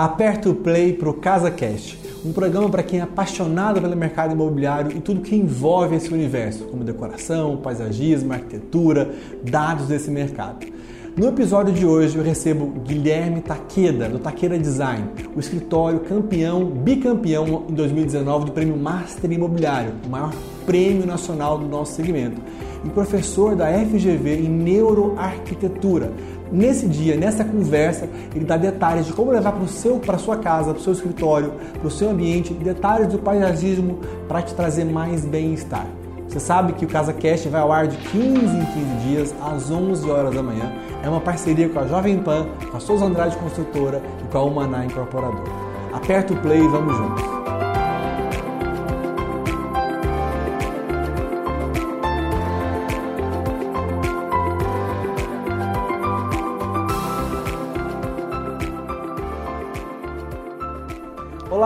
Aperta o play para o CasaCast, um programa para quem é apaixonado pelo mercado imobiliário e tudo que envolve esse universo, como decoração, paisagismo, arquitetura, dados desse mercado. No episódio de hoje eu recebo Guilherme Taqueda, do Taqueda Design, o escritório campeão, bicampeão em 2019 do Prêmio Master Imobiliário, o maior prêmio nacional do nosso segmento, e professor da FGV em Neuroarquitetura. Nesse dia, nessa conversa, ele dá detalhes de como levar para seu, para sua casa, para o seu escritório, para o seu ambiente, detalhes do paisagismo para te trazer mais bem-estar. Você sabe que o Casa Cast vai ao ar de 15 em 15 dias, às 11 horas da manhã. É uma parceria com a Jovem Pan, com a Souza Andrade Construtora e com a Humaná Incorporadora. Aperta o play e vamos juntos.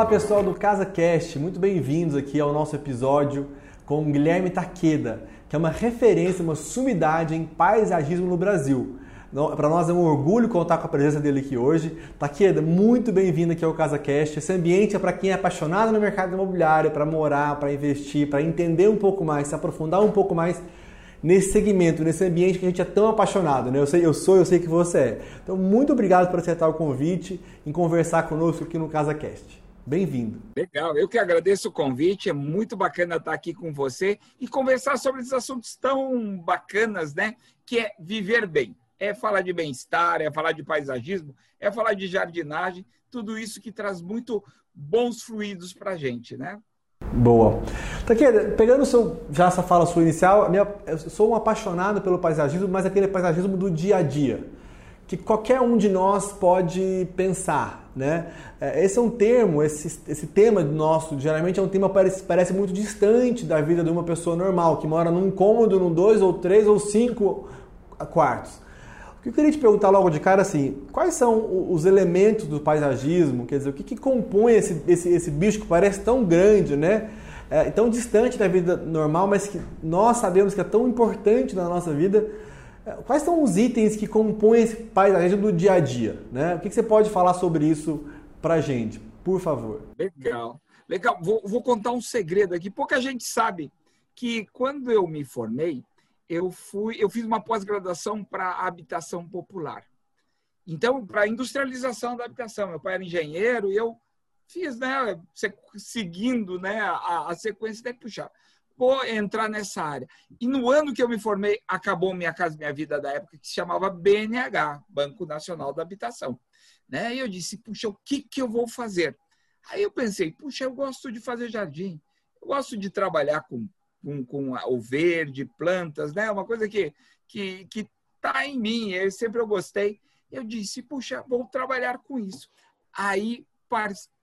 Olá pessoal do Casa Cast, muito bem-vindos aqui ao nosso episódio com Guilherme Taqueda, que é uma referência, uma sumidade em paisagismo no Brasil. Para nós é um orgulho contar com a presença dele aqui hoje. Taqueda, muito bem-vindo aqui ao CasaCast. Esse ambiente é para quem é apaixonado no mercado imobiliário, para morar, para investir, para entender um pouco mais, se aprofundar um pouco mais nesse segmento, nesse ambiente que a gente é tão apaixonado. Né? Eu, sei, eu sou, eu sei que você é. Então, muito obrigado por aceitar o convite e conversar conosco aqui no CasaCast. Bem-vindo. Legal, eu que agradeço o convite, é muito bacana estar aqui com você e conversar sobre esses assuntos tão bacanas, né? Que é viver bem, é falar de bem-estar, é falar de paisagismo, é falar de jardinagem, tudo isso que traz muito bons fluidos para a gente, né? Boa. Aqui, pegando seu, já essa fala sua inicial, eu sou um apaixonado pelo paisagismo, mas aquele paisagismo do dia a dia que qualquer um de nós pode pensar, né? É, esse é um termo, esse, esse tema nosso, geralmente é um tema que parece, parece muito distante da vida de uma pessoa normal, que mora num cômodo, num dois ou três ou cinco quartos. O que eu queria te perguntar logo de cara assim, quais são os elementos do paisagismo? Quer dizer, o que, que compõe esse, esse, esse bicho que parece tão grande, né? É, tão distante da vida normal, mas que nós sabemos que é tão importante na nossa vida Quais são os itens que compõem esse paisagismo do dia a dia? Né? O que você pode falar sobre isso para a gente, por favor? Legal, legal. Vou, vou, contar um segredo aqui. Pouca gente sabe que quando eu me formei, eu fui, eu fiz uma pós-graduação para habitação popular. Então, para industrialização da habitação. Meu pai era engenheiro e eu fiz, né, seguindo, né, a, a sequência de puxar vou entrar nessa área. E no ano que eu me formei, acabou Minha Casa Minha Vida da época, que se chamava BNH, Banco Nacional da Habitação. Né? E eu disse, puxa, o que, que eu vou fazer? Aí eu pensei, puxa, eu gosto de fazer jardim, eu gosto de trabalhar com, com, com o verde, plantas, né? Uma coisa que que que está em mim, eu sempre eu gostei. Eu disse, puxa, vou trabalhar com isso. Aí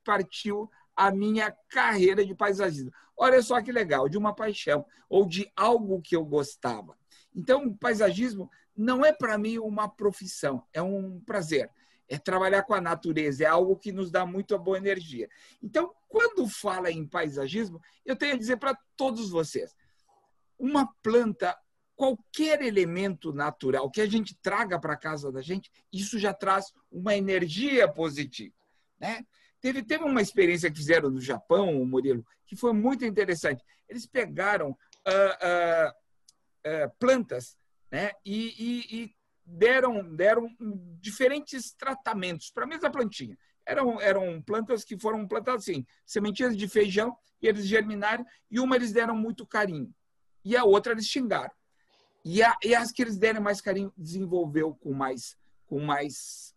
partiu a minha carreira de paisagismo. Olha só que legal, de uma paixão ou de algo que eu gostava. Então, o paisagismo não é para mim uma profissão, é um prazer. É trabalhar com a natureza, é algo que nos dá muito boa energia. Então, quando fala em paisagismo, eu tenho a dizer para todos vocês: uma planta, qualquer elemento natural que a gente traga para casa da gente, isso já traz uma energia positiva. Né? Teve, teve uma experiência que fizeram no Japão, o Murilo, que foi muito interessante. Eles pegaram uh, uh, uh, plantas né, e, e, e, deram, deram diferentes tratamentos para a mesma plantinha. Eram, eram plantas que foram plantadas assim, sementinhas de feijão, e eles germinaram, e uma eles deram muito carinho, e a outra eles xingaram. E, a, e as que eles deram mais carinho desenvolveu com mais, com mais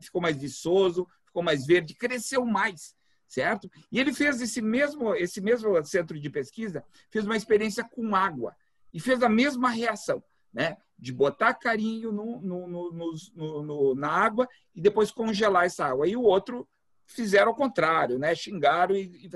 ficou mais viçoso, ficou mais verde, cresceu mais, certo? E ele fez esse mesmo, esse mesmo centro de pesquisa, fez uma experiência com água e fez a mesma reação, né? De botar carinho no, no, no, na água e depois congelar essa água. E o outro fizeram ao contrário, né? Xingaram e, e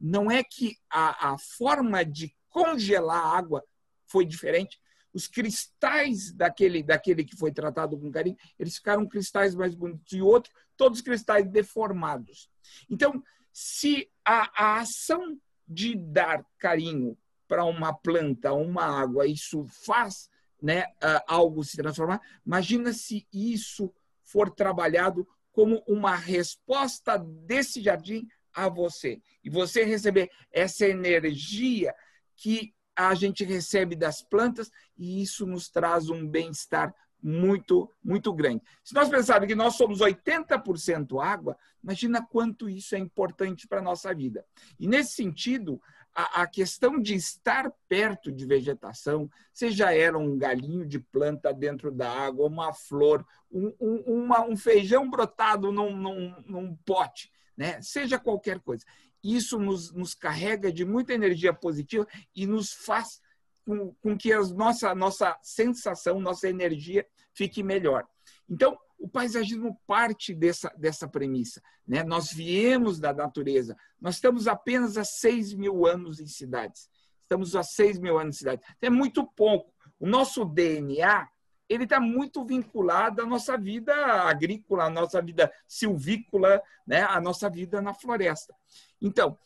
não é que a, a forma de congelar a água foi diferente, os cristais daquele, daquele que foi tratado com carinho, eles ficaram cristais mais bonitos. E outro, todos cristais deformados. Então, se a, a ação de dar carinho para uma planta, uma água, isso faz né, algo se transformar, imagina se isso for trabalhado como uma resposta desse jardim a você. E você receber essa energia que a gente recebe das plantas e isso nos traz um bem-estar muito, muito grande. Se nós pensarmos que nós somos 80% água, imagina quanto isso é importante para a nossa vida. E nesse sentido, a, a, questão de estar perto de vegetação, seja ela um galinho de planta dentro da água, uma flor, um, um, uma, um feijão brotado num, num, num pote, né? seja qualquer coisa. Isso nos, nos carrega de muita energia positiva e nos faz com, com que a nossa, nossa sensação, nossa energia fique melhor. Então, o paisagismo parte dessa, dessa premissa. Né? Nós viemos da natureza. Nós estamos apenas há 6 mil anos em cidades. Estamos há 6 mil anos em cidades. É muito pouco. O nosso DNA ele está muito vinculado à nossa vida agrícola, à nossa vida silvícola, né? à nossa vida na floresta. Então,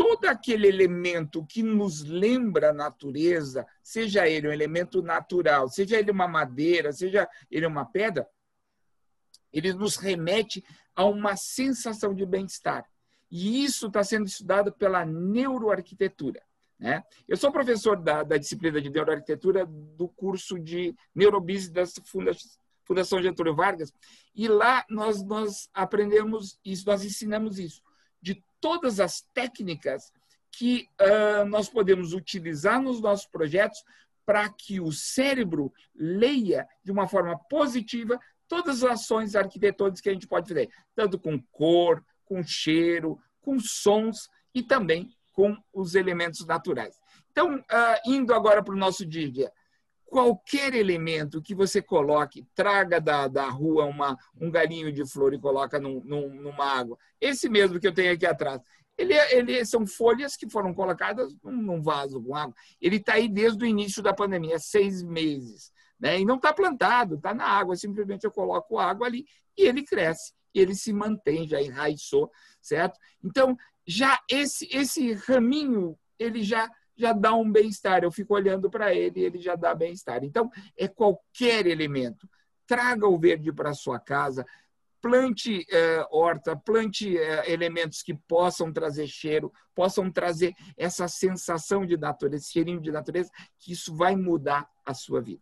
todo aquele elemento que nos lembra a natureza, seja ele um elemento natural, seja ele uma madeira, seja ele uma pedra, ele nos remete a uma sensação de bem-estar. E isso está sendo estudado pela neuroarquitetura. Né? Eu sou professor da, da disciplina de neuroarquitetura do curso de Neurobusiness da Fundação Getúlio Vargas, e lá nós, nós aprendemos isso, nós ensinamos isso todas as técnicas que uh, nós podemos utilizar nos nossos projetos para que o cérebro leia de uma forma positiva todas as ações arquitetônicas que a gente pode fazer, tanto com cor, com cheiro, com sons e também com os elementos naturais. Então, uh, indo agora para o nosso dia, qualquer elemento que você coloque, traga da, da rua uma, um galinho de flor e coloca num, num, numa água. Esse mesmo que eu tenho aqui atrás. Ele, ele são folhas que foram colocadas num, num vaso com água. Ele está aí desde o início da pandemia, seis meses. Né? E não está plantado, está na água. Simplesmente eu coloco água ali e ele cresce. E ele se mantém, já enraizou, certo? Então, já esse, esse raminho, ele já já dá um bem-estar. Eu fico olhando para ele e ele já dá bem-estar. Então, é qualquer elemento. Traga o verde para sua casa, plante é, horta, plante é, elementos que possam trazer cheiro, possam trazer essa sensação de natureza, esse cheirinho de natureza, que isso vai mudar a sua vida.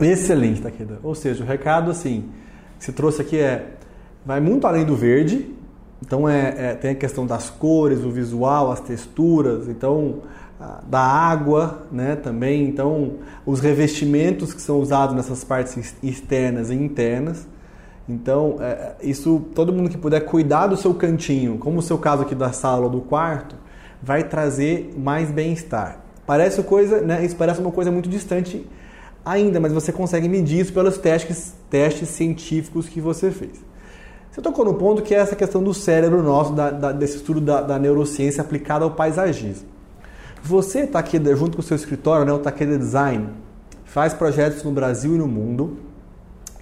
Excelente, Takeda. Ou seja, o recado assim que você trouxe aqui é vai muito além do verde. Então é, é tem a questão das cores, o visual, as texturas. Então da água, né, também. Então, os revestimentos que são usados nessas partes externas e internas. Então, é, isso, todo mundo que puder cuidar do seu cantinho, como o seu caso aqui da sala ou do quarto, vai trazer mais bem-estar. Parece coisa, né, isso parece uma coisa muito distante ainda, mas você consegue medir isso pelos testes, testes científicos que você fez. Você tocou no ponto que é essa questão do cérebro nosso, da, da, desse estudo da, da neurociência aplicada ao paisagismo. Você está aqui junto com o seu escritório, né, o Takeda Design, faz projetos no Brasil e no mundo.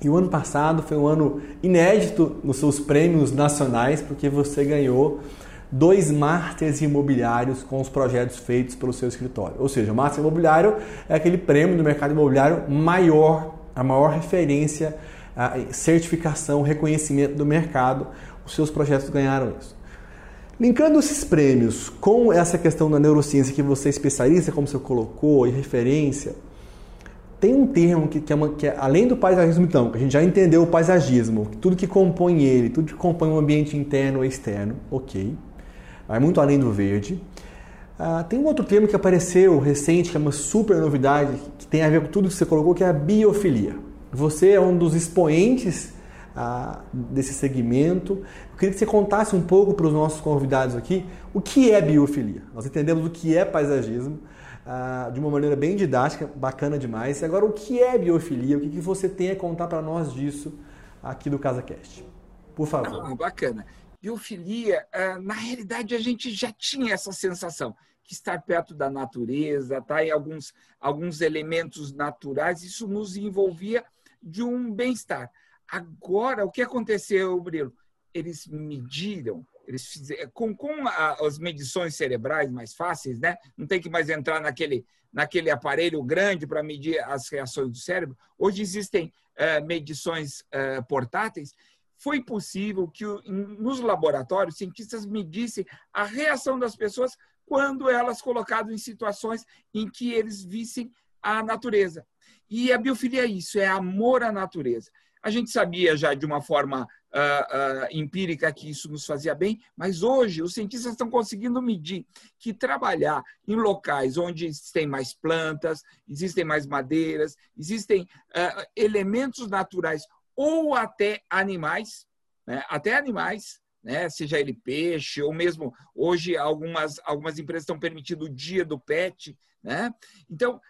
E o ano passado foi um ano inédito nos seus prêmios nacionais, porque você ganhou dois Masters imobiliários com os projetos feitos pelo seu escritório. Ou seja, o Master Imobiliário é aquele prêmio do mercado imobiliário maior, a maior referência, a certificação, reconhecimento do mercado. Os seus projetos ganharam isso. Linkando esses prêmios com essa questão da neurociência que você é especialista, como você colocou, e referência, tem um termo que, que, é uma, que é, além do paisagismo, então, que a gente já entendeu o paisagismo, tudo que compõe ele, tudo que compõe o ambiente interno e externo, ok. Vai muito além do verde. Ah, tem um outro termo que apareceu recente, que é uma super novidade, que tem a ver com tudo que você colocou, que é a biofilia. Você é um dos expoentes ah, desse segmento. Eu queria que você contasse um pouco para os nossos convidados aqui o que é biofilia. Nós entendemos o que é paisagismo ah, de uma maneira bem didática, bacana demais. E agora, o que é biofilia? O que, que você tem a contar para nós disso aqui do CasaCast? Por favor. Ah, bacana. Biofilia, ah, na realidade, a gente já tinha essa sensação que estar perto da natureza, tá? em alguns, alguns elementos naturais, isso nos envolvia de um bem-estar. Agora, o que aconteceu, Brilo? Eles mediram, eles fizeram, com, com a, as medições cerebrais mais fáceis, né? não tem que mais entrar naquele, naquele aparelho grande para medir as reações do cérebro. Hoje existem é, medições é, portáteis, foi possível que nos laboratórios cientistas medissem a reação das pessoas quando elas colocadas em situações em que eles vissem a natureza. E a biofilia é isso, é amor à natureza. A gente sabia já de uma forma uh, uh, empírica que isso nos fazia bem, mas hoje os cientistas estão conseguindo medir que trabalhar em locais onde tem mais plantas, existem mais madeiras, existem uh, elementos naturais ou até animais, né? até animais, né? seja ele peixe, ou mesmo hoje algumas, algumas empresas estão permitindo o dia do pet. Né? Então,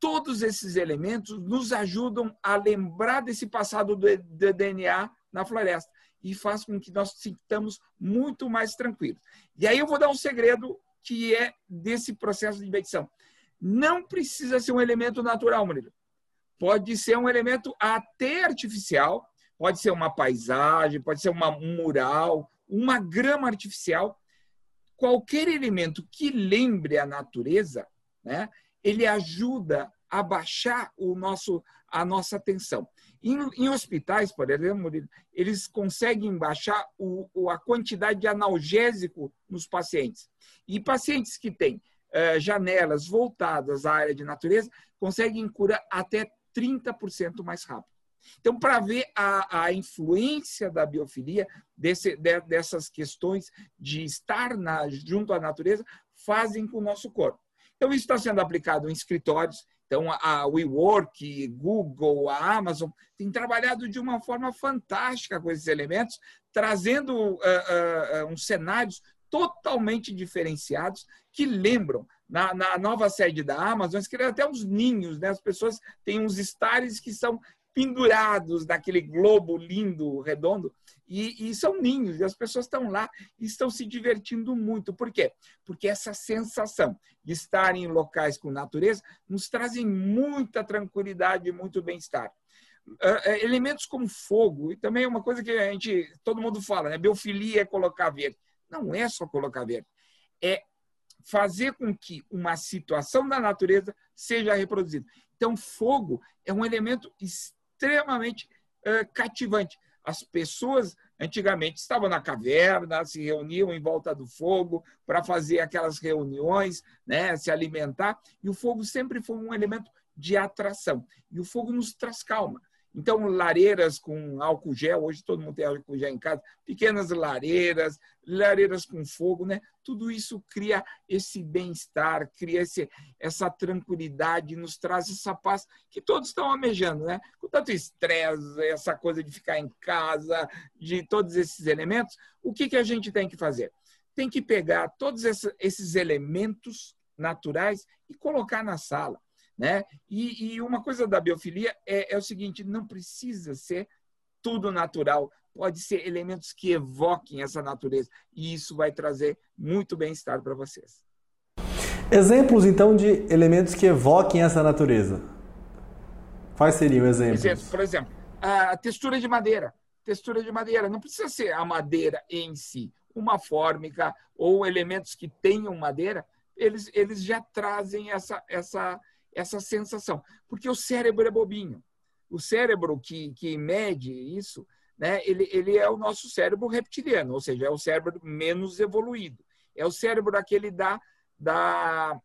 todos esses elementos nos ajudam a lembrar desse passado do, DNA na floresta e faz com que nós sintamos muito mais tranquilos. E aí eu vou dar um segredo que é desse processo de medição. Não precisa ser um elemento natural, Murilo pode ser um elemento até artificial, pode ser uma paisagem, pode ser uma, um mural, uma grama artificial. Qualquer elemento que lembre a natureza, né, ele ajuda a baixar o nosso, a nossa atenção. Em, em hospitais, por exemplo, eles conseguem baixar o, a quantidade de analgésico nos pacientes. E pacientes que têm uh, janelas voltadas à área de natureza conseguem curar até 30% mais rápido. Então, para ver a, a, influência da biofilia, desse, de, dessas questões de estar na, junto à natureza, fazem com o nosso corpo. Então, isso está sendo aplicado em escritórios. Então, a WeWork, Google, a Amazon têm trabalhado de uma forma fantástica com esses elementos, trazendo uh, uh, uns cenários totalmente diferenciados que lembram na, na nova sede da Amazon, criaram até uns ninhos, né? As pessoas têm uns estares que são pendurados naquele globo lindo, redondo, e, e, são ninhos, e as pessoas estão lá e estão se divertindo muito. Por quê? Porque essa sensação de estar em locais com natureza nos trazem muita tranquilidade e muito bem-estar. Uh, elementos como fogo, e também é uma coisa que a gente, todo mundo fala, né? Biofilia é colocar verde. Não é só colocar verde, é fazer com que uma situação da natureza seja reproduzida. Então, fogo é um elemento extremamente uh, cativante. As pessoas antigamente estavam na caverna, se reuniam em volta do fogo para fazer aquelas reuniões, né, se alimentar, e o fogo sempre foi um elemento de atração. E o fogo nos traz calma. Então, lareiras com álcool gel, hoje todo mundo tem álcool gel em casa, pequenas lareiras, lareiras com fogo, né? Tudo isso cria esse bem-estar, cria esse, essa tranquilidade, nos traz essa paz que todos estão almejando, né? Com tanto estresse, essa coisa de ficar em casa, de todos esses elementos, o que, que a gente tem que fazer? Tem que pegar todos esses elementos naturais e colocar na sala né? E, e uma coisa da biofilia é, é o seguinte: não precisa ser tudo natural, pode ser elementos que evoquem essa natureza. E isso vai trazer muito bem-estar para vocês. Exemplos, então, de elementos que evoquem essa natureza. Quais seriam exemplos? Por exemplo, a textura de madeira. Textura de madeira. Não precisa ser a madeira em si. Uma fórmica ou elementos que tenham madeira, eles, eles já trazem essa, essa, essa sensação. Porque o cérebro é bobinho. O cérebro que, que mede isso, né, ele, ele é o nosso cérebro reptiliano, ou seja, é o cérebro menos evoluído. É o cérebro aquele da, da,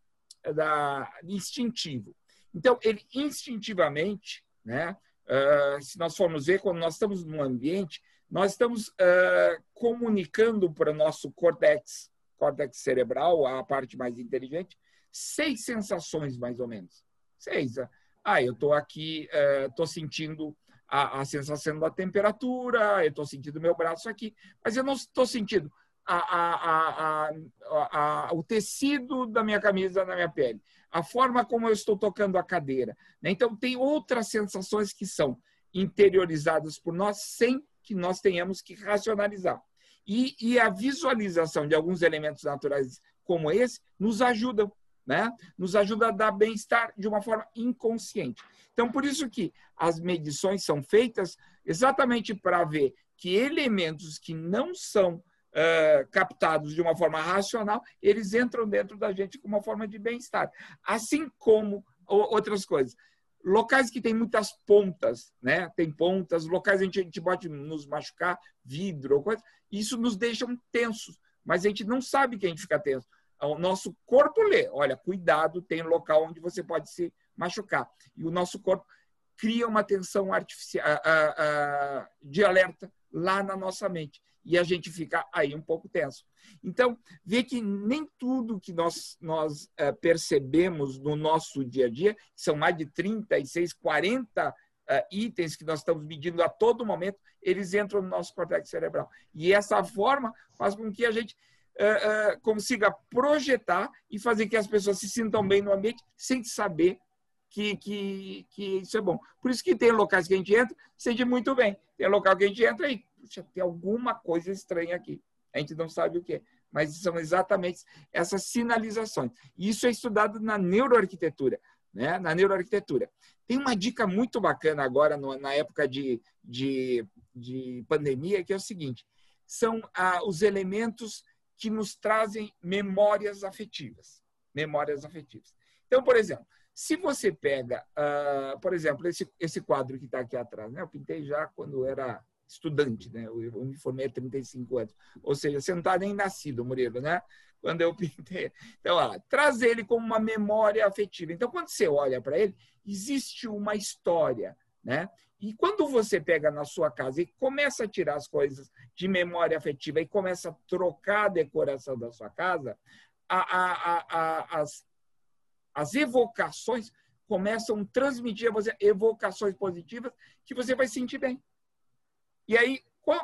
da instintivo. Então, ele instintivamente, né, uh, se nós formos ver, quando nós estamos num ambiente, nós estamos uh, comunicando para o nosso córtex, córtex cerebral, a parte mais inteligente, seis sensações, mais ou menos. Seis. Ah, eu estou aqui, estou é, sentindo a, a, sensação da temperatura, eu estou sentindo meu braço aqui, mas eu não estou sentindo a, a, o tecido da minha camisa na minha pele, a forma como eu estou tocando a cadeira. Né? Então, tem outras sensações que são interiorizadas por nós sem que nós tenhamos que racionalizar. E, e a visualização de alguns elementos naturais como esse nos ajudam né? Nos ajuda a dar bem-estar de uma forma inconsciente. Então, por isso que as medições são feitas exatamente para ver que elementos que não são uh, captados de uma forma racional, eles entram dentro da gente com uma forma de bem-estar. Assim como outras coisas. locais que tem muitas pontas, né? Tem pontas, locais a a gente pode nos machucar, vidro coisa, isso nos deixa tensos, mas a gente não sabe que a gente fica tenso. O nosso corpo lê, olha, cuidado, tem local onde você pode se machucar. E o nosso corpo cria uma tensão artificial, de alerta lá na nossa mente. E a gente fica aí um pouco tenso. Então, vê que nem tudo que nós, nós é, percebemos no nosso dia a dia, são mais de 36, 40 uh, itens que nós estamos medindo a todo momento, eles entram no nosso cortex cerebral. E essa forma faz com que a gente uh, uh, consiga projetar e fazer que as pessoas se sintam bem no ambiente sem saber que, que, que isso é bom. Por isso que tem locais que a gente entra, sente muito bem. Tem local que a gente entra e puxa, tem alguma coisa estranha aqui. A gente não sabe o que é. Mas são exatamente essas sinalizações. Isso é estudado na neuroarquitetura. Né? Na neuroarquitetura. Tem uma dica muito bacana agora, no, na época de, de, de pandemia, que é o seguinte: são ah, os elementos que nos trazem memórias afetivas. Memórias afetivas. Então, por exemplo, se você pega, uh, por exemplo, esse, esse quadro que está aqui atrás, né? eu pintei já quando era estudante, né? eu, eu me formei há 35 anos, ou seja, você não está nem nascido, Murilo, né? quando eu pintei. Então, traz ele como uma memória afetiva. Então, quando você olha para ele, existe uma história, né? E quando você pega na sua casa e começa a tirar as coisas de memória afetiva e começa a trocar a decoração da sua casa, a, a, as, as evocações começam a transmitir a você evocações positivas que você vai sentir bem. E aí,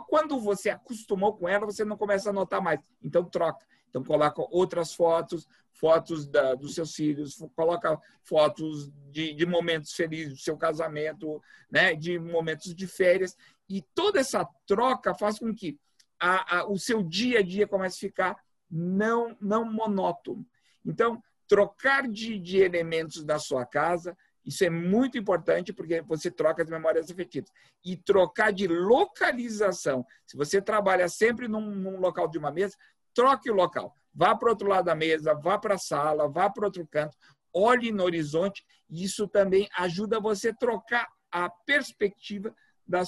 quando você acostumou com ela, você não começa a notar mais. Então, troca. Então, coloca outras fotos, fotos da, dos seus filhos, coloca fotos de, de, momentos felizes do seu casamento, né, de momentos de férias. E toda essa troca faz com que a, a, o seu dia a dia comece a ficar não, não monótono. Então, trocar de, de elementos da sua casa, isso é muito importante porque você troca as memórias afetivas. E trocar de localização. Se você trabalha sempre num, num local de uma mesa, troque o local. Vá para o outro lado da mesa, vá para a sala, vá para outro canto, olhe no horizonte. Isso também ajuda você a trocar a perspectiva da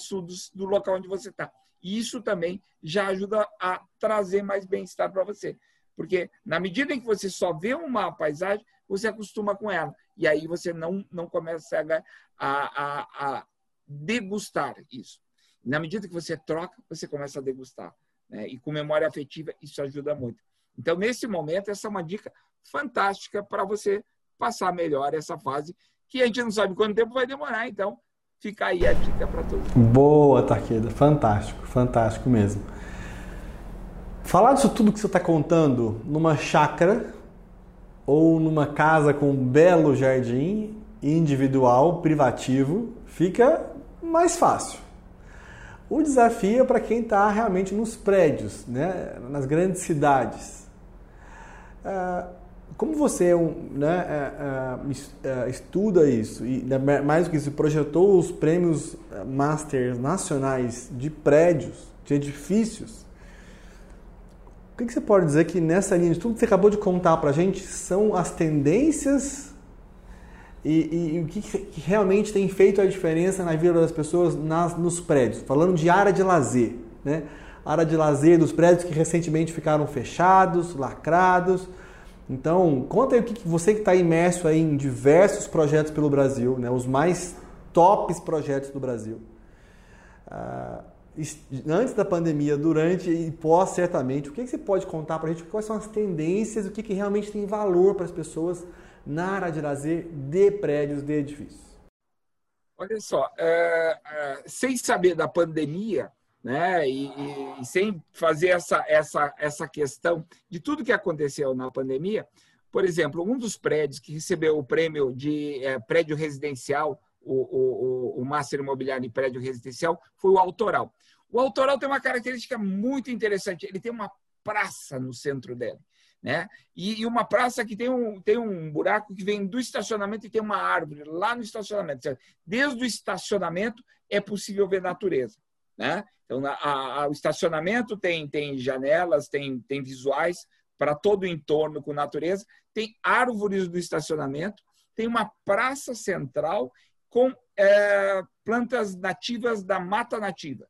do local onde você está. E isso também já ajuda a trazer mais bem-estar para você. Porque na medida em que você só vê uma paisagem, você acostuma com ela. E aí você não, não começa a, a, a degustar isso. Na medida que você troca, você começa a degustar. Né? E com memória afetiva, isso ajuda muito. Então, nesse momento, essa é uma dica fantástica para você passar melhor essa fase, que a gente não sabe quanto tempo vai demorar. Então, fica aí a dica para todos. Boa, Taqueda. Fantástico, fantástico mesmo. Falar disso tudo que você está contando numa chácara ou numa casa com um belo jardim individual, privativo, fica mais fácil. O desafio é para quem está realmente nos prédios, né? nas grandes cidades. Ah, como você é né, é, é, estuda isso e mais do que isso, projetou os prêmios Masters nacionais de prédios, de edifícios, o que, você pode dizer que nessa linha de tudo que você acabou de contar para a gente são as tendências e, e, e o que, que, realmente tem feito a diferença na vida das pessoas nas, nos prédios? Falando de área de lazer, né? Área de lazer dos prédios que recentemente ficaram fechados, lacrados. Então, conta aí o que, que você que está imerso aí em diversos projetos pelo Brasil, né? Os mais tops projetos do Brasil. Uh, antes da pandemia, durante e pós, certamente, o que, que você pode contar para a gente? Quais são as tendências, o que, que realmente tem valor para as pessoas na área de lazer de prédios, de edifícios? Olha só, é, é, sem saber da pandemia, né, e, e, sem fazer essa, essa, essa questão de tudo que aconteceu na pandemia, por exemplo, um dos prédios que recebeu o prêmio de é, prédio residencial o, o, o Master Imobiliário em prédio residencial foi o Autoral. O Autoral tem uma característica muito interessante, ele tem uma praça no centro dele. Né? E, e, uma praça que tem um, tem um buraco que vem do estacionamento e tem uma árvore lá no estacionamento. Desde o estacionamento é possível ver natureza. Né? Então, a, a, o estacionamento tem, tem janelas, tem, tem visuais para todo o entorno com natureza, tem árvores do estacionamento, tem uma praça central com é, plantas nativas da mata nativa.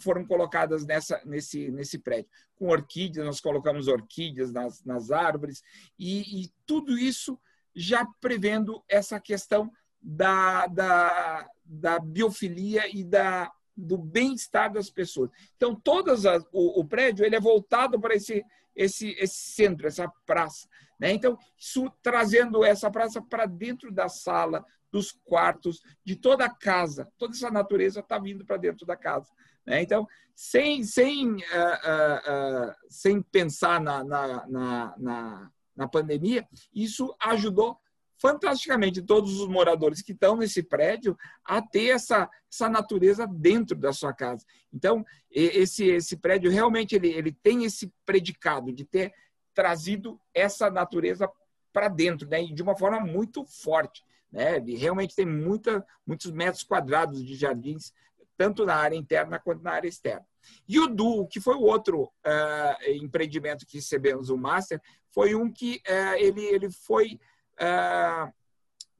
Foram, colocadas nessa, nesse, nesse prédio. Com orquídeas, nós colocamos orquídeas nas, nas árvores, e, e tudo isso já prevendo essa questão da, da, da biofilia e da, do bem-estar das pessoas. Então, todas as, o, o, prédio ele é voltado para esse, esse, esse centro, essa praça. Né? Então, isso, trazendo essa praça para dentro da sala, dos quartos, de toda a casa. Toda essa natureza está vindo para dentro da casa. Né? Então, sem, sem, uh, uh, uh, sem pensar na, na, na, na, na pandemia, isso ajudou fantasticamente todos os moradores que estão nesse prédio a ter essa, essa natureza dentro da sua casa. Então, esse, esse prédio realmente ele, ele tem esse predicado de ter trazido essa natureza para dentro, né? E de uma forma muito forte. Né? Ele realmente tem muita, muitos metros quadrados de jardins, tanto na área interna quanto na área externa. E o Du, que foi o outro uh, empreendimento que recebemos o Master, foi um que uh, ele, ele foi ah,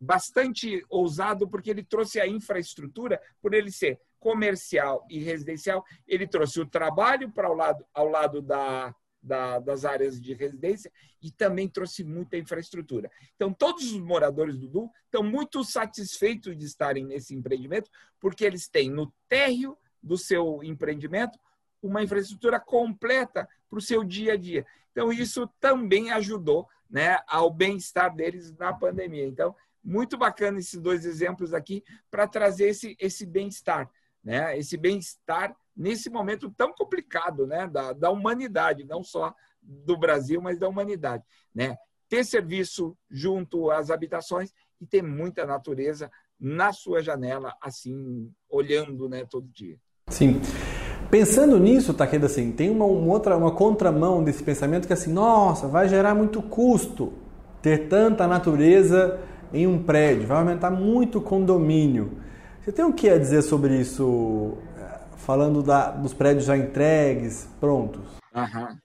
bastante ousado, porque ele trouxe a infraestrutura, por ele ser comercial e residencial, ele trouxe o trabalho para o lado, ao lado da, da, das áreas de residência e também trouxe muita infraestrutura. Então, todos os moradores do Du estão muito satisfeitos de estarem nesse empreendimento, porque eles têm no térreo do seu empreendimento uma infraestrutura completa para o seu dia a dia. Então, isso também ajudou né, ao bem-estar deles na pandemia. Então, muito bacana esses dois exemplos aqui para trazer esse, esse bem-estar, né? esse bem-estar nesse momento tão complicado né? da, da humanidade, não só do Brasil, mas da humanidade. Né? Ter serviço junto às habitações e ter muita natureza na sua janela, assim, olhando né, todo dia. Sim. Pensando nisso, Takeda, assim, tem uma, uma, outra, uma contramão desse pensamento que é assim, nossa, vai gerar muito custo ter tanta natureza em um prédio, vai aumentar muito o condomínio. Você tem o que a dizer sobre isso, eh, falando da, dos prédios já entregues, prontos? Aham.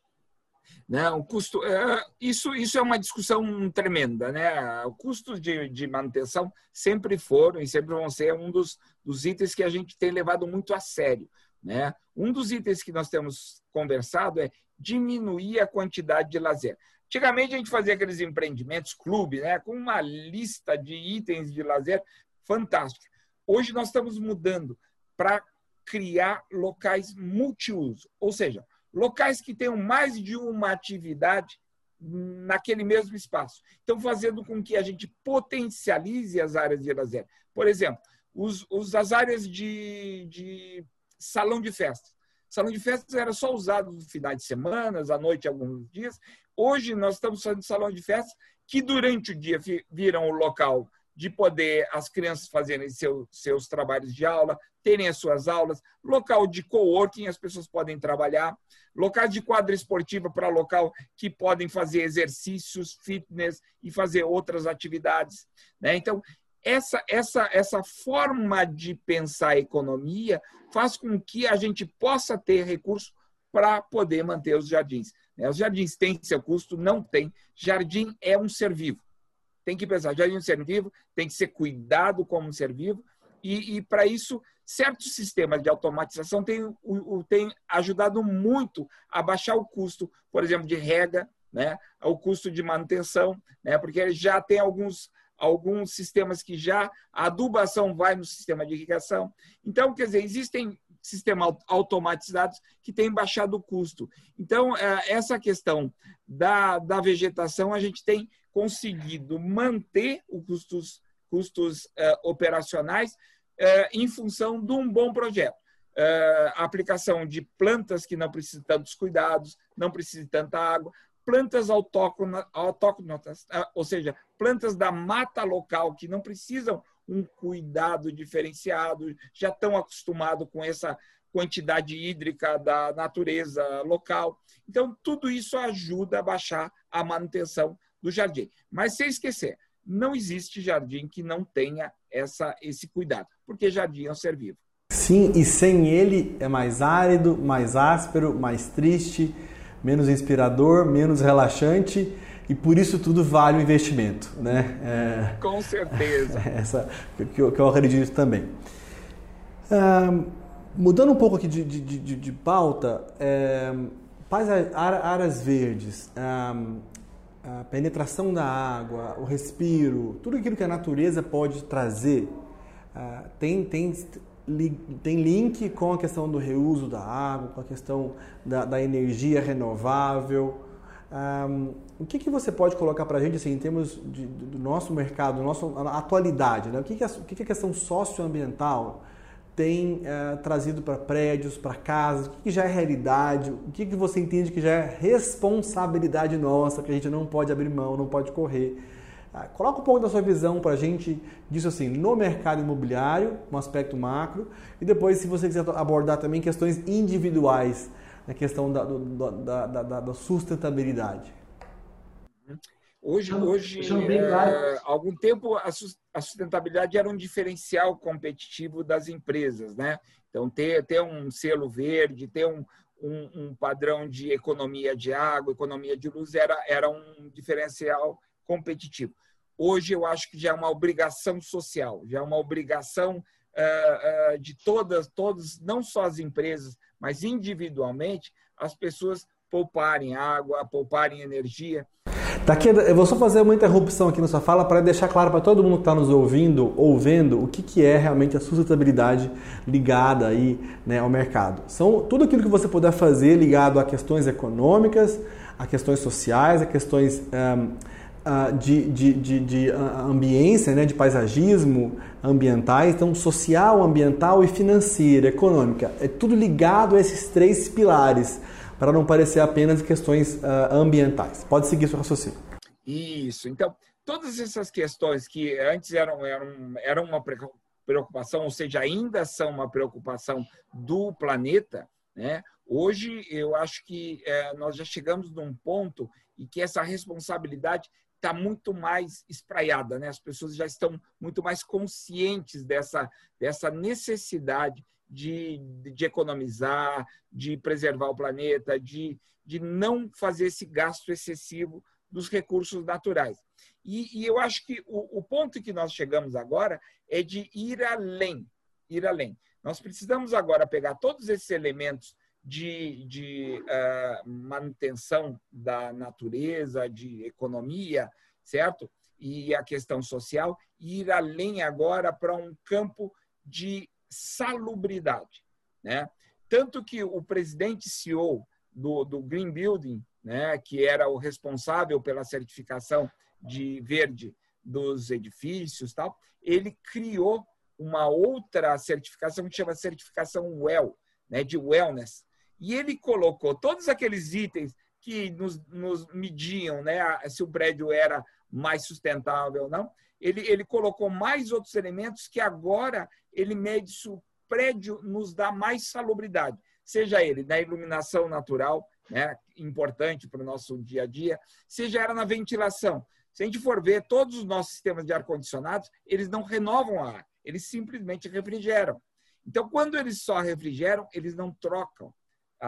Né, o custo, é, isso, isso é uma discussão tremenda. Né? O custo de, de manutenção sempre foram e sempre vão ser um dos, dos itens que a gente tem levado muito a sério. Né? Um dos itens que nós temos conversado é diminuir a quantidade de lazer. Antigamente a gente fazia aqueles empreendimentos, clube, né, com uma lista de itens de lazer fantástica. Hoje nós estamos mudando para criar locais multiuso, ou seja, locais que tenham mais de uma atividade naquele mesmo espaço. Então, fazendo com que a gente potencialize as áreas de lazer. Por exemplo, os, os as áreas de, de salão de festas. Salão de festas era só usado no final de semana, à noite, alguns dias. Hoje nós estamos fazendo salão de festas que durante o dia viram o local de poder as crianças fazerem seu, seus trabalhos de aula, terem as suas aulas, local de coworking, as pessoas podem trabalhar, locais de quadra esportiva para local que podem fazer exercícios, fitness e fazer outras atividades. Né? Então, essa, essa, essa forma de pensar a economia faz com que a gente possa ter recurso para poder manter os jardins. Né? Os jardins têm seu custo? Não tem. Jardim é um ser vivo. Tem que pensar, jardim é um ser vivo, tem que ser cuidado como um ser vivo, e, e para isso, certos sistemas de automatização têm, têm ajudado muito a baixar o custo, por exemplo, de rega, né? o custo de manutenção, né? porque já tem alguns alguns sistemas que já a adubação vai no sistema de irrigação. Então, quer dizer, existem sistemas automatizados que têm baixado o custo. Então, é, essa questão da, da vegetação, a gente tem conseguido manter os custos, custos uh, operacionais uh, em função de um bom projeto. A aplicação de plantas que não precisam tantos cuidados, não precisam tanta água, plantas autóctonas, autóctonas, ah, ou seja, plantas da mata local que não precisam um cuidado diferenciado, já estão acostumados com essa quantidade hídrica da natureza local. Então, tudo isso ajuda a baixar a manutenção do jardim. Mas sem esquecer, não existe jardim que não tenha essa, esse cuidado, porque jardim é um ser vivo. Sim, e sem ele é mais árido, mais áspero, mais triste, menos inspirador, menos relaxante. E por isso tudo vale o investimento, né? É, Com certeza. Essa que eu, que eu acredito também. Ah, mudando um pouco aqui de, de, de, de pauta, é, áreas verdes, a, a penetração da água, o respiro, tudo aquilo que a natureza pode trazer, uh, tem, tem, tem link com a questão do reuso da água, com a questão da, da energia renovável. Um, o que, que você pode colocar para a gente assim, em termos de, do nosso mercado, do nosso, atualidade? Né? O, que, que, é, o que, que a questão socioambiental tem uh, trazido para prédios, para casas? O que, que, já é realidade? O que, que você entende que já é responsabilidade nossa, que a gente não pode abrir mão, não pode correr? Uh, coloca um pouco da sua visão para a gente disso assim, no mercado imobiliário, um aspecto macro, e depois, se você quiser abordar também questões individuais, na questão da, do, da, da, da sustentabilidade. Hoje, hoje é, algum tempo a sustentabilidade era um diferencial competitivo das empresas, né? Então ter, ter um selo verde, ter um, um, um, padrão de economia de água, economia de luz era era um diferencial competitivo. Hoje eu acho que já é uma obrigação social, já é uma obrigação uh, uh, de todas, todos, não só as empresas, mas individualmente as pessoas pouparem água, pouparem energia. Daqui, eu vou só fazer uma interrupção aqui na sua fala para deixar claro para todo mundo que está nos ouvindo ou vendo o que, que é realmente a sustentabilidade ligada aí, né, ao mercado. São tudo aquilo que você puder fazer ligado a questões econômicas, a questões sociais, a questões um, de, de, de, de ambiência, né, de paisagismo ambientais, então social, ambiental e financeira, econômica. É tudo ligado a esses três pilares para não parecer apenas questões uh, ambientais. Pode seguir seu raciocínio. Isso. Então, todas essas questões que antes eram, eram, eram uma preocupação, ou seja, ainda são uma preocupação do planeta, né? hoje eu acho que é, nós já chegamos num ponto em que essa responsabilidade está muito mais espraiada, né? As pessoas já estão muito mais conscientes dessa, dessa necessidade de, de economizar, de preservar o planeta, de, de não fazer esse gasto excessivo dos recursos naturais. E, e eu acho que o, o, ponto que nós chegamos agora é de ir além, ir além. Nós precisamos agora pegar todos esses elementos de, de uh, manutenção da natureza, de economia, certo? E a questão social, e ir além agora para um campo de salubridade. Né? Tanto que o presidente CEO do, do Green Building, né, que era o responsável pela certificação de verde dos edifícios, tal, ele criou uma outra certificação que chama certificação WELL, né, de wellness. E ele colocou todos aqueles itens que nos, nos mediam né, se o prédio era mais sustentável ou não. Ele, ele colocou mais outros elementos que agora ele mede se o prédio nos dá mais salubridade, seja ele na iluminação natural, né, importante para o nosso dia a dia, seja ela na ventilação. Se a gente for ver, todos os nossos sistemas de ar-condicionados, eles não renovam o ar, eles simplesmente refrigeram. Então, quando eles só refrigeram, eles não trocam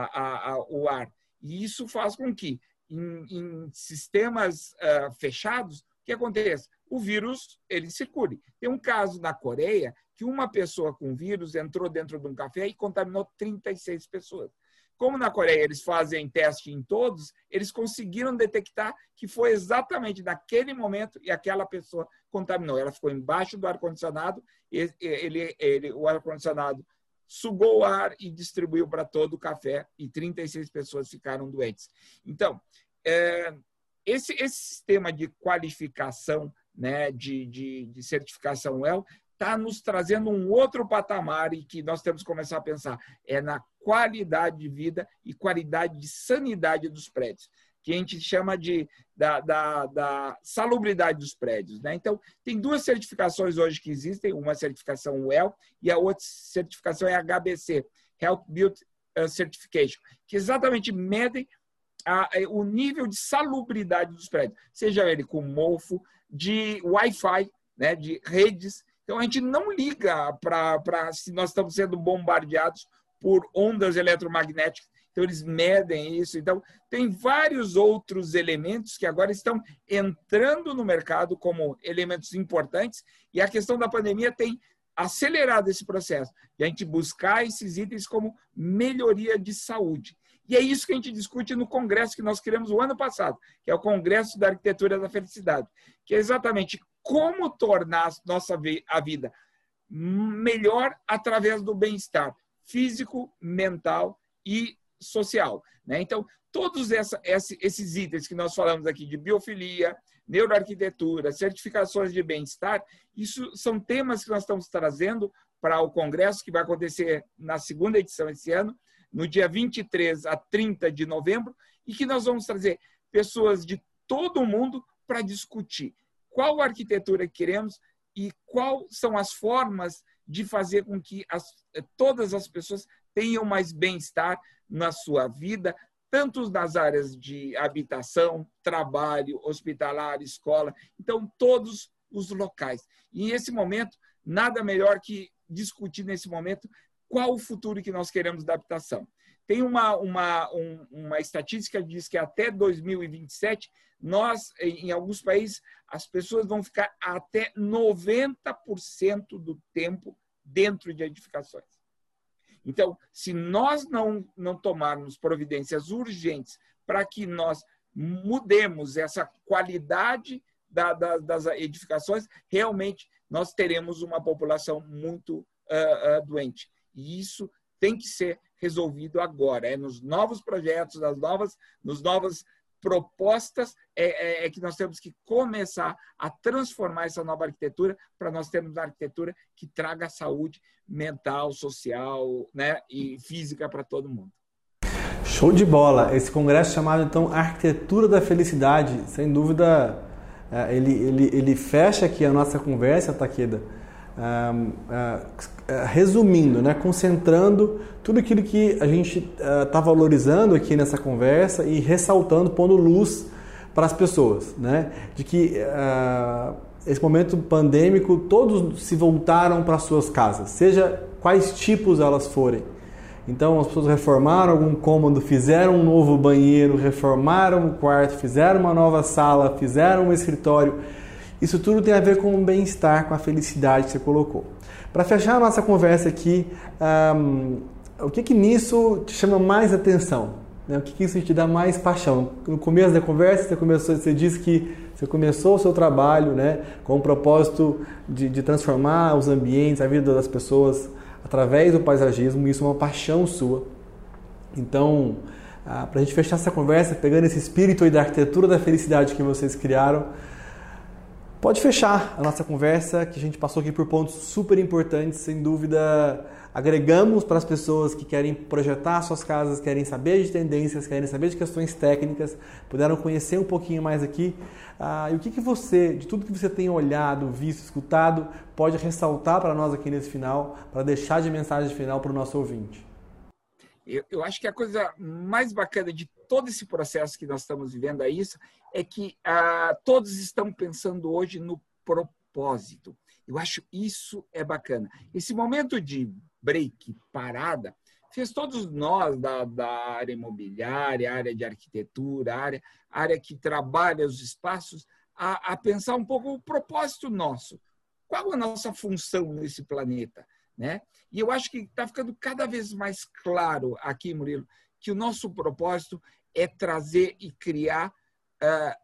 a, a, o ar. E isso faz com que, em, em sistemas uh, fechados, o que aconteça? O vírus ele circule. Tem um caso na Coreia que uma pessoa com vírus entrou dentro de um café e contaminou 36 pessoas. Como na Coreia eles fazem teste em todos, eles conseguiram detectar que foi exatamente naquele momento e aquela pessoa contaminou. Ela ficou embaixo do ar-condicionado, ele, ele, o ar-condicionado sugou o ar e distribuiu para todo o café e 36 pessoas ficaram doentes. Então, é, esse, esse sistema de qualificação, né, de, de, de certificação WELL, está nos trazendo um outro patamar e que nós temos que começar a pensar é na qualidade de vida e qualidade de sanidade dos prédios, que a gente chama de da, da, da salubridade dos prédios. Né? Então, tem duas certificações hoje que existem, uma certificação WELL e a outra certificação é HBC, Health Built uh, Certification, que exatamente medem a, o nível de salubridade dos prédios, seja ele com mofo, de Wi-Fi, né, de redes, então, a gente não liga para se nós estamos sendo bombardeados por ondas eletromagnéticas. então eles medem isso. Então, tem vários outros elementos que agora estão entrando no mercado como elementos importantes, e a questão da pandemia tem acelerado esse processo, de a gente buscar esses itens como melhoria de saúde. E é isso que a gente discute no congresso que nós criamos o ano passado, que é o Congresso da Arquitetura da Felicidade, que é exatamente como tornar nossa a vida melhor através do bem-estar físico, mental e social. Né? Então, todos essa, esses itens que nós falamos aqui de biofilia, neuroarquitetura, certificações de bem-estar, isso são temas que nós estamos trazendo para o congresso que vai acontecer na segunda edição esse ano, no dia 23 a 30 de novembro, e que nós vamos trazer pessoas de todo o mundo para discutir qual arquitetura queremos e quais são as formas de fazer com que as, todas as pessoas tenham mais bem-estar na sua vida, tanto nas áreas de habitação, trabalho, hospitalar, escola, então todos os locais. E nesse momento, nada melhor que discutir nesse momento qual o futuro que nós queremos da habitação. Tem uma, uma, um, uma estatística que diz que até 2027, nós, em alguns países, as pessoas vão ficar até 90% do tempo dentro de edificações. Então, se nós não, não tomarmos providências urgentes para que nós mudemos essa qualidade da, da, das edificações, realmente nós teremos uma população muito uh, uh, doente. E isso tem que ser resolvido agora. É nos novos projetos, nas novas, nos novas propostas é, é, é, que nós temos que começar a transformar essa nova arquitetura para nós termos uma arquitetura que traga saúde mental, social né, e física para todo mundo. Show de bola! Esse congresso chamado então Arquitetura da Felicidade, sem dúvida, é, ele, ele, ele fecha aqui a nossa conversa, Taqueda resumindo, né, concentrando tudo aquilo que a gente está valorizando aqui nessa conversa e ressaltando, pondo luz para as pessoas, né, de que esse momento pandêmico todos se voltaram para suas casas, seja quais tipos elas forem. Então as pessoas reformaram algum cômodo, fizeram um novo banheiro, reformaram um quarto, fizeram uma nova sala, fizeram um escritório isso tudo tem a ver com o bem-estar, com a felicidade que você colocou. Para fechar a nossa conversa aqui, um, o que, que nisso te chama mais atenção? Né? O que, que isso te dá mais paixão? No começo da conversa, você, começou, você disse que você começou o seu trabalho né, com o propósito de, de transformar os ambientes, a vida das pessoas através do paisagismo. Isso é uma paixão sua. Então, ah, para a gente fechar essa conversa, pegando esse espírito aí da arquitetura da felicidade que vocês criaram, pode fechar a nossa conversa, que a gente passou aqui por pontos super importantes, sem dúvida agregamos para as pessoas que querem projetar suas casas, querem saber de tendências, querem saber de questões técnicas, puderam conhecer um pouquinho mais aqui. Ah, e o que, que você, de tudo que você tem olhado, visto, escutado, pode ressaltar para nós aqui nesse final, para deixar de mensagem final para o nosso ouvinte? Eu, eu, acho que a coisa mais bacana de todo esse processo que nós estamos vivendo é isso, é que ah, todos estão pensando hoje no propósito. Eu acho isso é bacana. Esse momento de break, parada, fez todos nós da, da área imobiliária, área de arquitetura, área, área que trabalha os espaços, a, a pensar um pouco o propósito nosso. Qual a nossa função nesse planeta? Né? E eu acho que está ficando cada vez mais claro aqui, Murilo, que o nosso propósito é trazer e criar uh,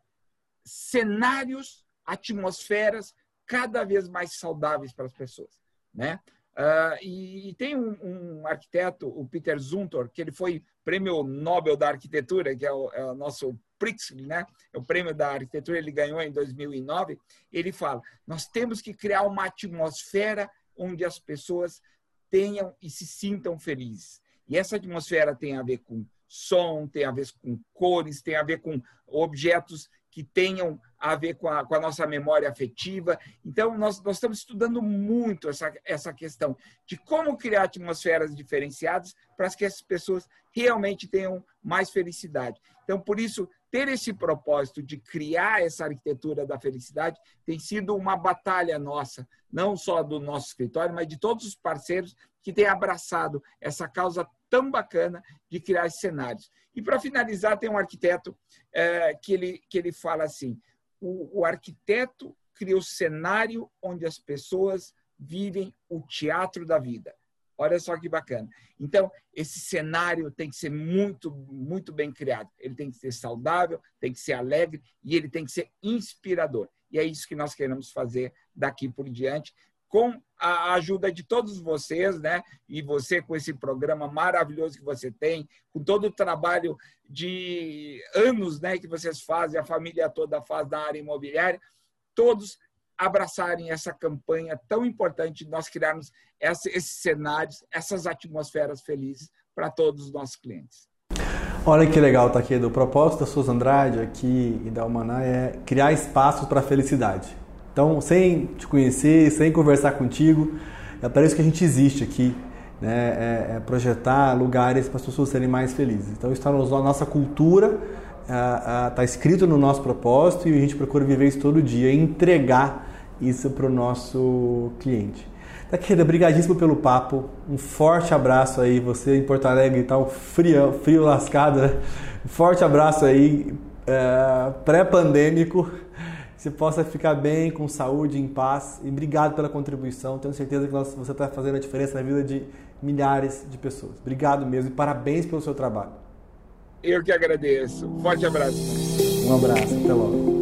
cenários, atmosferas cada vez mais saudáveis para as pessoas. Né? Uh, e, e, tem um, um, arquiteto, o Peter Zumthor, que ele foi prêmio Nobel da Arquitetura, que é o, é o nosso Pritzker, né? É o prêmio da arquitetura, ele ganhou em 2009. Ele fala: nós temos que criar uma atmosfera onde as pessoas tenham e se sintam felizes. E essa atmosfera tem a ver com som, tem a ver com cores, tem a ver com objetos que tenham a ver com a, com a nossa memória afetiva. Então, nós, nós estamos estudando muito essa, essa questão de como criar atmosferas diferenciadas para que as pessoas realmente tenham mais felicidade. Então, por isso, ter esse propósito de criar essa arquitetura da felicidade tem sido uma batalha nossa, não só do nosso escritório, mas de todos os parceiros que têm abraçado essa causa tão bacana de criar cenários. E para finalizar, tem um arquiteto é, que, ele, que ele fala assim: o, o arquiteto cria o cenário onde as pessoas vivem o teatro da vida. Olha só que bacana. Então, esse cenário tem que ser muito, muito bem criado. Ele tem que ser saudável, tem que ser alegre e ele tem que ser inspirador. E é isso que nós queremos fazer daqui por diante, com a ajuda de todos vocês, né? E você com esse programa maravilhoso que você tem, com todo o trabalho de anos, né, que vocês fazem, a família toda faz na área imobiliária, todos abraçarem essa campanha tão importante de nós criarmos esses cenários, essas atmosferas felizes para todos os nossos clientes. Olha que legal tá aqui do propósito da Souza Andrade aqui e da Humaná é criar espaços para a felicidade. Então, sem te conhecer, sem conversar contigo, é para isso que a gente existe aqui, né? É, é projetar lugares para as pessoas serem mais felizes. Então, está na nossa cultura, está escrito no nosso propósito e a gente procura viver isso todo dia, entregar isso para o nosso cliente. Tá, querida, brigadíssimo pelo papo. Um forte abraço aí. Você em Porto Alegre tá um frio, frio lascado, né? Um forte abraço aí, é, pré-pandêmico. Você possa ficar bem, com saúde, em paz. E obrigado pela contribuição. Tenho certeza que você está fazendo a diferença na vida de milhares de pessoas. Obrigado mesmo e parabéns pelo seu trabalho. Eu que agradeço. Forte abraço. Um abraço. Até logo.